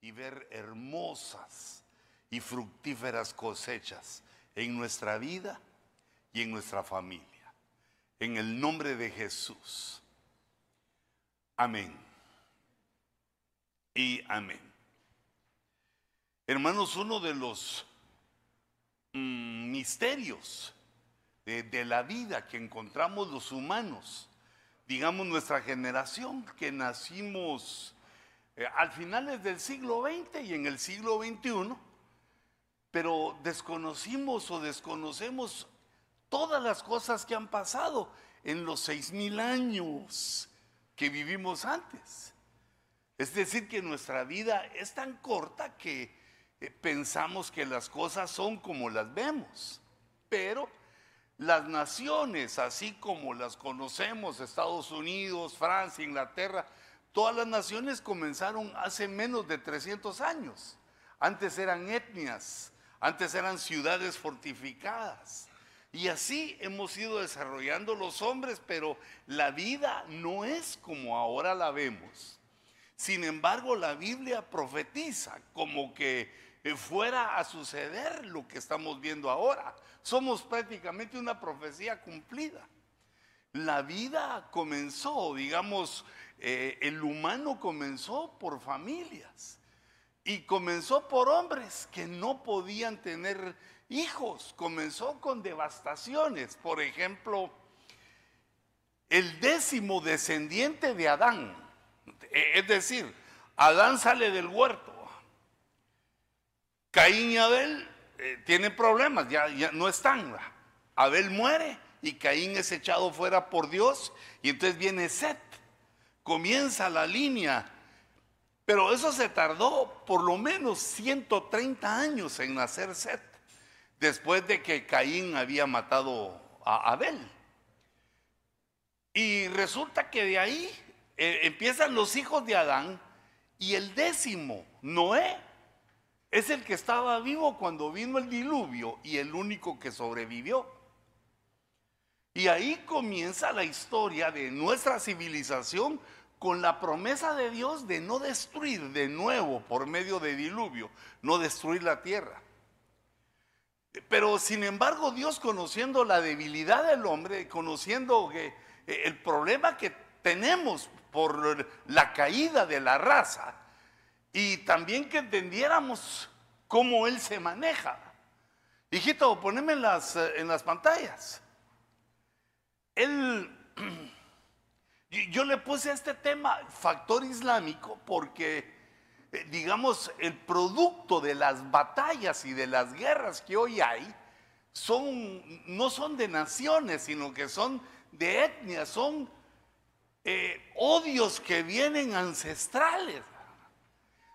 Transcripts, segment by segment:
y ver hermosas y fructíferas cosechas en nuestra vida y en nuestra familia. En el nombre de Jesús. Amén. Y amén. Hermanos, uno de los mm, misterios de, de la vida que encontramos los humanos, digamos nuestra generación, que nacimos eh, al finales del siglo XX y en el siglo XXI, pero desconocimos o desconocemos todas las cosas que han pasado en los seis mil años que vivimos antes. Es decir, que nuestra vida es tan corta que eh, pensamos que las cosas son como las vemos, pero las naciones, así como las conocemos, Estados Unidos, Francia, Inglaterra, Todas las naciones comenzaron hace menos de 300 años. Antes eran etnias, antes eran ciudades fortificadas. Y así hemos ido desarrollando los hombres, pero la vida no es como ahora la vemos. Sin embargo, la Biblia profetiza como que eh, fuera a suceder lo que estamos viendo ahora. Somos prácticamente una profecía cumplida. La vida comenzó, digamos, eh, el humano comenzó por familias y comenzó por hombres que no podían tener hijos, comenzó con devastaciones. Por ejemplo, el décimo descendiente de Adán, eh, es decir, Adán sale del huerto, Caín y Abel eh, tienen problemas, ya, ya no están. Abel muere y Caín es echado fuera por Dios y entonces viene Set comienza la línea. Pero eso se tardó por lo menos 130 años en nacer Set, después de que Caín había matado a Abel. Y resulta que de ahí eh, empiezan los hijos de Adán y el décimo, Noé, es el que estaba vivo cuando vino el diluvio y el único que sobrevivió. Y ahí comienza la historia de nuestra civilización con la promesa de Dios de no destruir de nuevo por medio de diluvio, no destruir la tierra. Pero sin embargo Dios conociendo la debilidad del hombre, conociendo que eh, el problema que tenemos por la caída de la raza y también que entendiéramos cómo Él se maneja. Hijito, poneme las, en las pantallas. Él Yo le puse a este tema factor islámico porque, eh, digamos, el producto de las batallas y de las guerras que hoy hay son, no son de naciones, sino que son de etnias, son eh, odios que vienen ancestrales.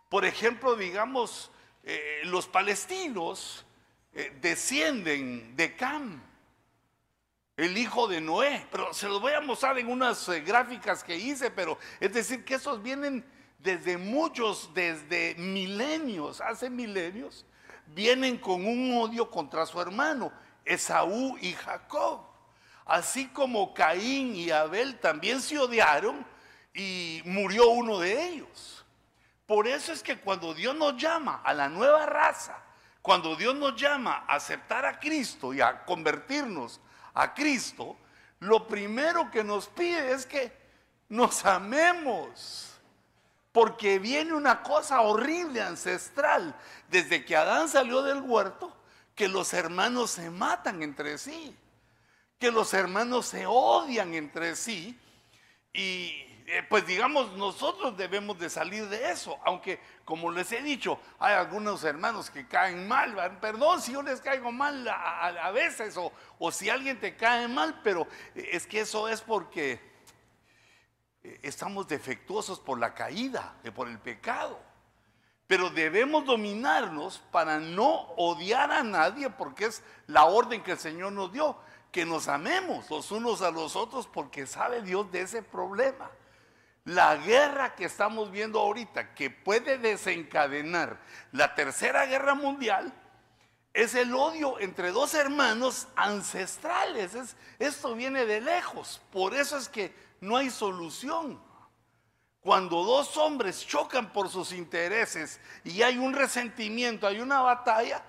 Por ejemplo, digamos, eh, los palestinos descienden de Cam el hijo de Noé. Pero se los voy a mostrar en unas eh, gráficas que hice, pero es decir, que esos vienen desde muchos, desde milenios, hace milenios, vienen con un odio contra su hermano, Esaú y Jacob. Así como Caín y Abel también se odiaron y murió uno de ellos. Por eso es que cuando Dios nos llama a la nueva raza, cuando Dios nos llama a aceptar a Cristo y a convertirnos a Cristo, lo primero que nos pide es que nos amemos. Porque viene una cosa horrible, ancestral, desde que Adán salió del huerto, que los hermanos se matan entre sí, que los hermanos se odian entre sí. Y eh, pues digamos, nosotros debemos de salir de eso, aunque como les he dicho, hay algunos hermanos que caen mal, perdón si yo les caigo mal a, veces, o, o, si alguien te cae mal, pero eh, es que eso es porque eh, estamos defectuosos por la caída, por el pecado. Pero debemos dominarnos para no odiar a nadie, porque es la orden que el Señor nos dio, que nos amemos los unos a los otros, porque sabe Dios de ese problema. La guerra que estamos viendo ahorita, que puede desencadenar la tercera guerra mundial, es el odio entre dos hermanos ancestrales. esto viene de lejos. Por eso es que no hay solución. cuando dos hombres chocan por sus intereses y hay un resentimiento, hay una batalla,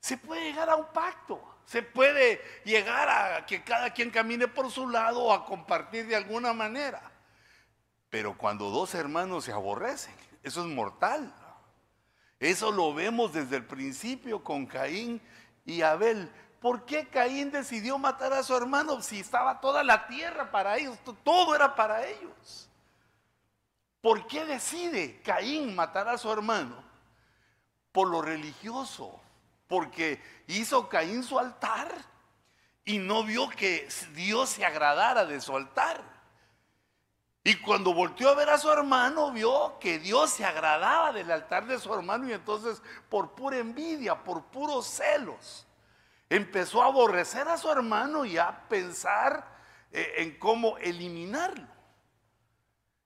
se puede llegar a un pacto. Se puede llegar a que cada quien camine por su lado o a compartir de alguna manera. Pero cuando dos hermanos se aborrecen, eso es mortal. Eso lo vemos desde el principio con Caín y Abel. ¿Por qué Caín decidió matar a su hermano si estaba toda la tierra para ellos? Todo era para ellos. ¿Por qué decide Caín matar a su hermano? Por lo religioso. Porque hizo Caín su altar y no vio que Dios se agradara de su altar. Y cuando volteó a ver a su hermano, vio que Dios se agradaba del altar de su hermano y entonces por pura envidia, por puros celos, empezó a aborrecer a su hermano y a pensar eh, en cómo eliminarlo.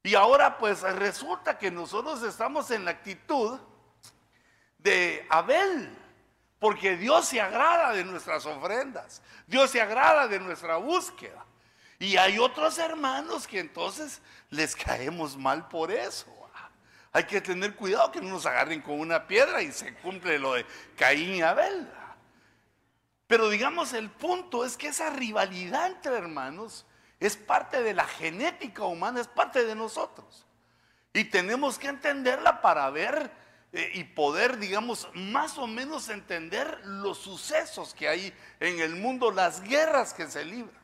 Y ahora pues resulta que nosotros estamos en la actitud de Abel, porque Dios se agrada de nuestras ofrendas, Dios se agrada de nuestra búsqueda. Y hay otros hermanos que entonces les caemos mal por eso. Hay que tener cuidado que no nos agarren con una piedra y se cumple lo de Caín y Abel. Pero digamos, el punto es que esa rivalidad entre hermanos es parte de la genética humana, es parte de nosotros. Y tenemos que entenderla para ver eh, y poder, digamos, más o menos entender los sucesos que hay en el mundo, las guerras que se libran.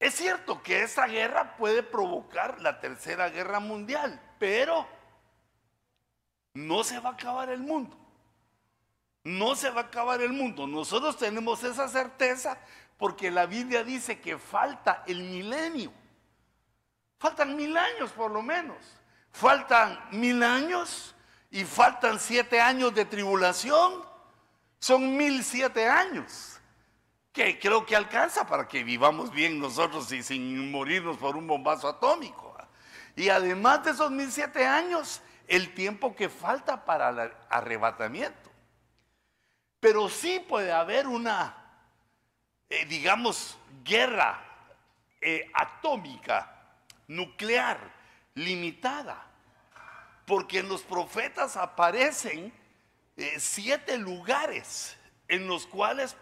Es cierto que esa guerra puede provocar la tercera guerra mundial, pero no se va a acabar el mundo. No se va a acabar el mundo. Nosotros tenemos esa certeza porque la Biblia dice que falta el milenio. Faltan mil años por lo menos. Faltan mil años y faltan siete años de tribulación. Son mil siete años que creo que alcanza para que vivamos bien nosotros y sin morirnos por un bombazo atómico. Y además de esos mil siete años, el tiempo que falta para el arrebatamiento. Pero sí puede haber una, eh, digamos, guerra eh, atómica, nuclear, limitada. Porque en los profetas aparecen eh, siete lugares en los cuales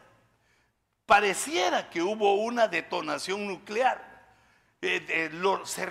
pareciera que hubo una detonación nuclear. Eh, se